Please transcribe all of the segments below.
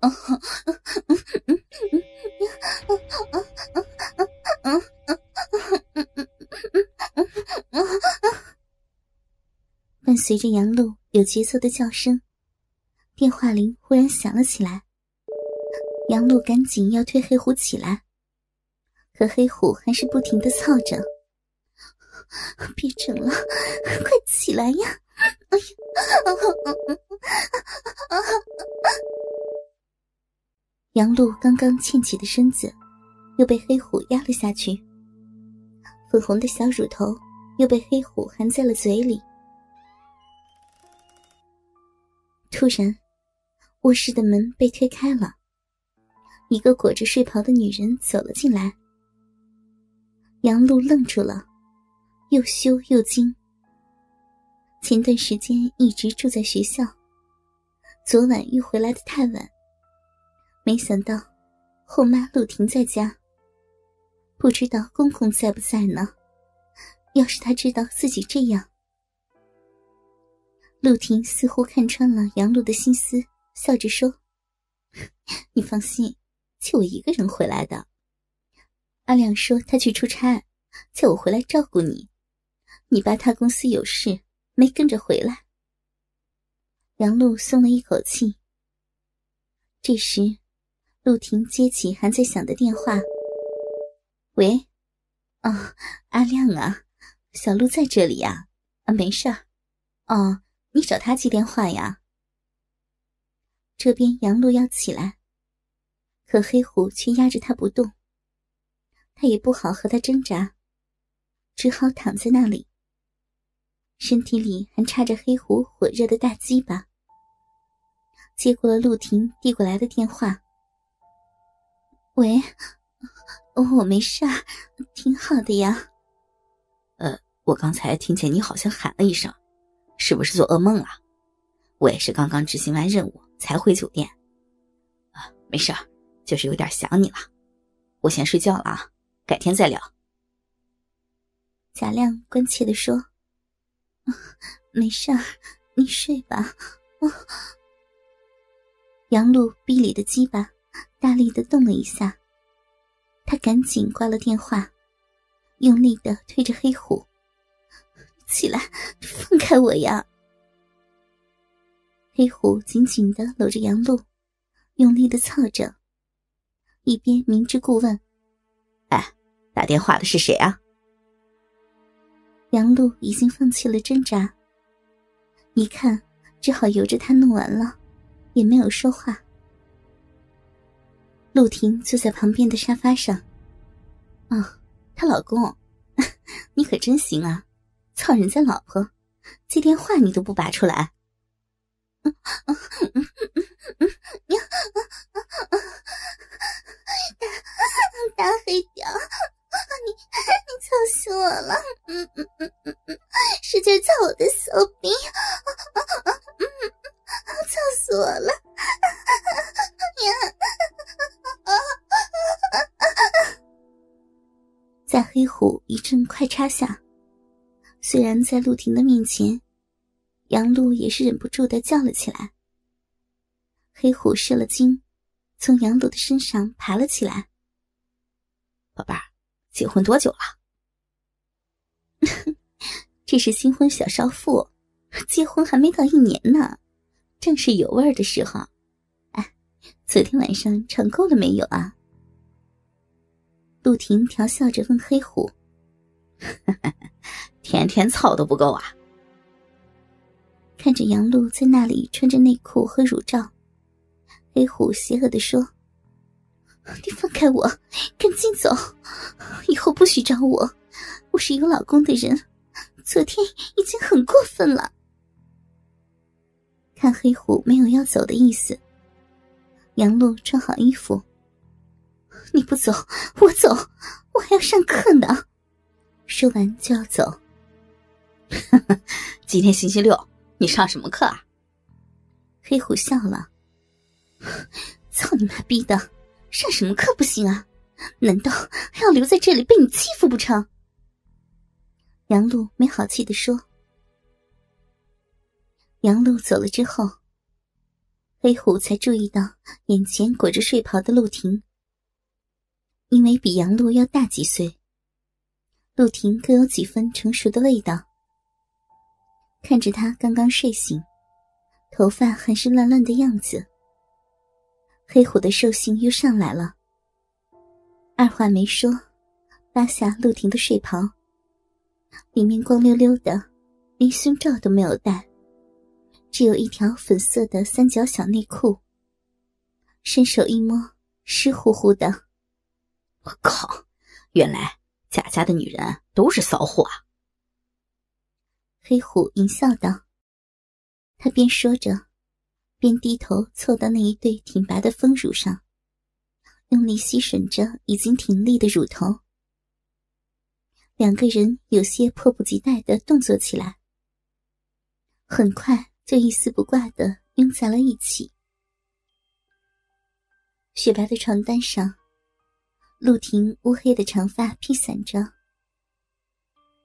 伴随着杨璐有节奏的叫声，电话铃忽然响了起来。杨璐赶紧要推黑虎起来，可黑虎还是不停的操着：“ 别整了，快起来呀！”哎呀！杨璐刚刚欠起的身子，又被黑虎压了下去。粉红的小乳头又被黑虎含在了嘴里。突然，卧室的门被推开了，一个裹着睡袍的女人走了进来。杨璐愣住了，又羞又惊。前段时间一直住在学校，昨晚又回来的太晚。没想到后妈陆婷在家，不知道公公在不在呢。要是他知道自己这样，陆婷似乎看穿了杨璐的心思，笑着说：“你放心，就我一个人回来的。阿亮说他去出差，叫我回来照顾你。你爸他公司有事。”没跟着回来，杨璐松了一口气。这时，陆婷接起还在响的电话：“喂，哦，阿亮啊，小陆在这里呀，啊，没事，哦，你找他接电话呀。”这边杨璐要起来，可黑虎却压着他不动，他也不好和他挣扎，只好躺在那里。身体里还插着黑虎火热的大鸡巴，接过了陆婷递过来的电话。喂，我没事儿，挺好的呀。呃，我刚才听见你好像喊了一声，是不是做噩梦了？我也是刚刚执行完任务才回酒店。啊，没事儿，就是有点想你了。我先睡觉了啊，改天再聊。贾亮关切的说。没事儿，你睡吧。杨璐逼里的鸡巴大力的动了一下，他赶紧挂了电话，用力的推着黑虎起来，放开我呀！黑虎紧紧的搂着杨璐，用力的操着，一边明知故问：“哎，打电话的是谁啊？”杨璐已经放弃了挣扎，一看只好由着他弄完了，也没有说话。陆婷坐在旁边的沙发上，啊，她老公，你可真行啊，操人家老婆，接电话你都不拔出来。大大黑屌。虽然在陆婷的面前，杨璐也是忍不住的叫了起来。黑虎射了精，从杨璐的身上爬了起来。宝贝儿。结婚多久了？这是新婚小少妇，结婚还没到一年呢，正是有味儿的时候。哎，昨天晚上尝够了没有啊？陆婷调笑着问黑虎：“ 天天操都不够啊！”看着杨璐在那里穿着内裤和乳罩，黑虎邪恶的说。你放开我，赶紧走！以后不许找我，我是有老公的人。昨天已经很过分了。看黑虎没有要走的意思，杨璐穿好衣服。你不走，我走，我还要上课呢。说完就要走。今天星期六，你上什么课啊？黑虎笑了。操你妈逼的，上什么课不行啊？难道还要留在这里被你欺负不成？杨璐没好气的说。杨璐走了之后，黑虎才注意到眼前裹着睡袍的陆婷。因为比杨璐要大几岁，陆婷更有几分成熟的味道。看着他刚刚睡醒，头发还是乱乱的样子，黑虎的兽性又上来了。二话没说，扒下陆婷的睡袍，里面光溜溜的，连胸罩都没有戴。只有一条粉色的三角小内裤，伸手一摸，湿乎乎的。我靠！原来贾家的女人都是骚货啊！黑虎淫笑道。他边说着，边低头凑到那一对挺拔的丰乳上，用力吸吮着已经挺立的乳头。两个人有些迫不及待的动作起来，很快。就一丝不挂的拥在了一起。雪白的床单上，陆婷乌黑的长发披散着，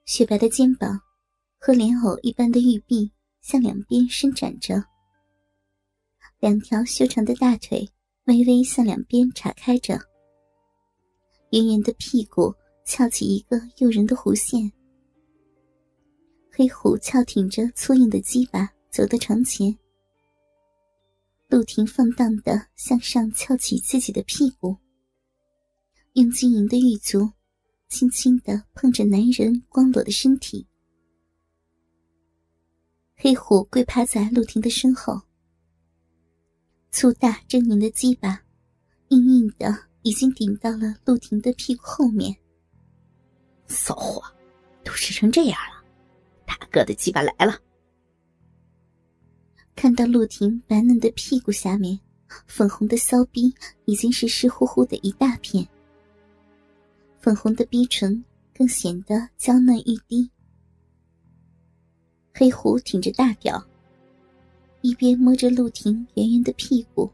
雪白的肩膀和莲藕一般的玉臂向两边伸展着，两条修长的大腿微微向两边岔开着，圆圆的屁股翘起一个诱人的弧线，黑虎翘挺着粗硬的鸡巴。走到床前，陆婷放荡的向上翘起自己的屁股，用晶莹的玉足轻轻的碰着男人光裸的身体。黑虎跪趴在陆婷的身后，粗大狰狞的鸡巴硬硬的已经顶到了陆婷的屁股后面。骚货，都湿成这样了，大哥的鸡巴来了。看到陆婷白嫩的屁股下面，粉红的骚逼已经是湿乎乎的一大片，粉红的逼唇更显得娇嫩欲滴。黑狐挺着大屌，一边摸着陆婷圆圆的屁股，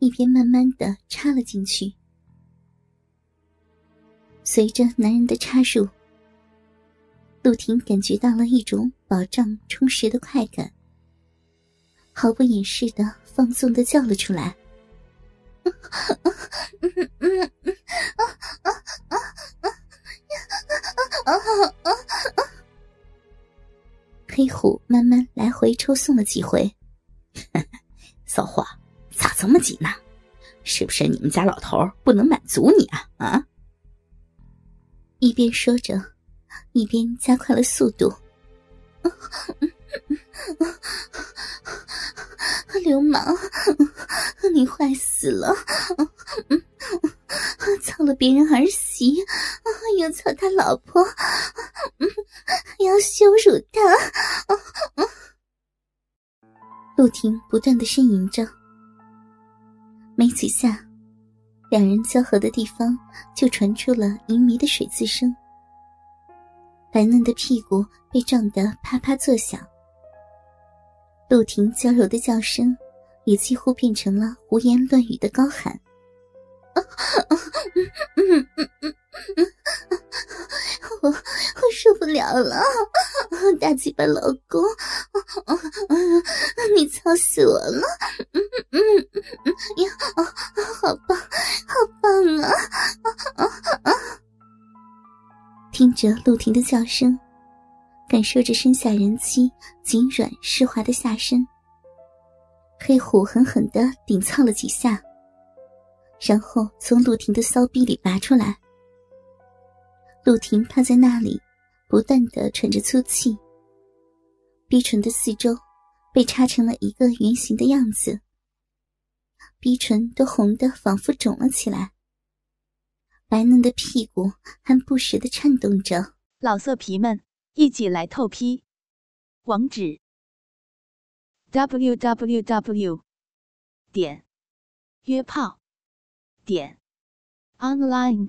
一边慢慢的插了进去。随着男人的插入，陆婷感觉到了一种饱胀充实的快感。毫不掩饰的放纵的叫了出来。回抽送了几回，骚货，咋这么急呢？是不是你们家老头不能满足你啊？啊！一边说着，一边加快了速度。流氓，你坏死了！操了别人儿媳，又操他老婆，还要羞辱他！陆婷不断的呻吟着，没几下，两人交合的地方就传出了淫靡的水渍声，白嫩的屁股被撞得啪啪作响。陆婷娇柔的叫声，也几乎变成了胡言乱语的高喊：“ 我我受不了了，大鸡巴老公，你操死我了！呀，好棒，好棒啊！”听着陆婷的叫声。感受着身下人妻紧软湿滑的下身，黑虎狠狠的顶操了几下，然后从陆婷的骚逼里拔出来。陆婷趴在那里，不断的喘着粗气，鼻唇的四周被插成了一个圆形的样子，鼻唇都红的仿佛肿了起来，白嫩的屁股还不时的颤动着。老色皮们。一起来透批，网址 www. 点约炮点 online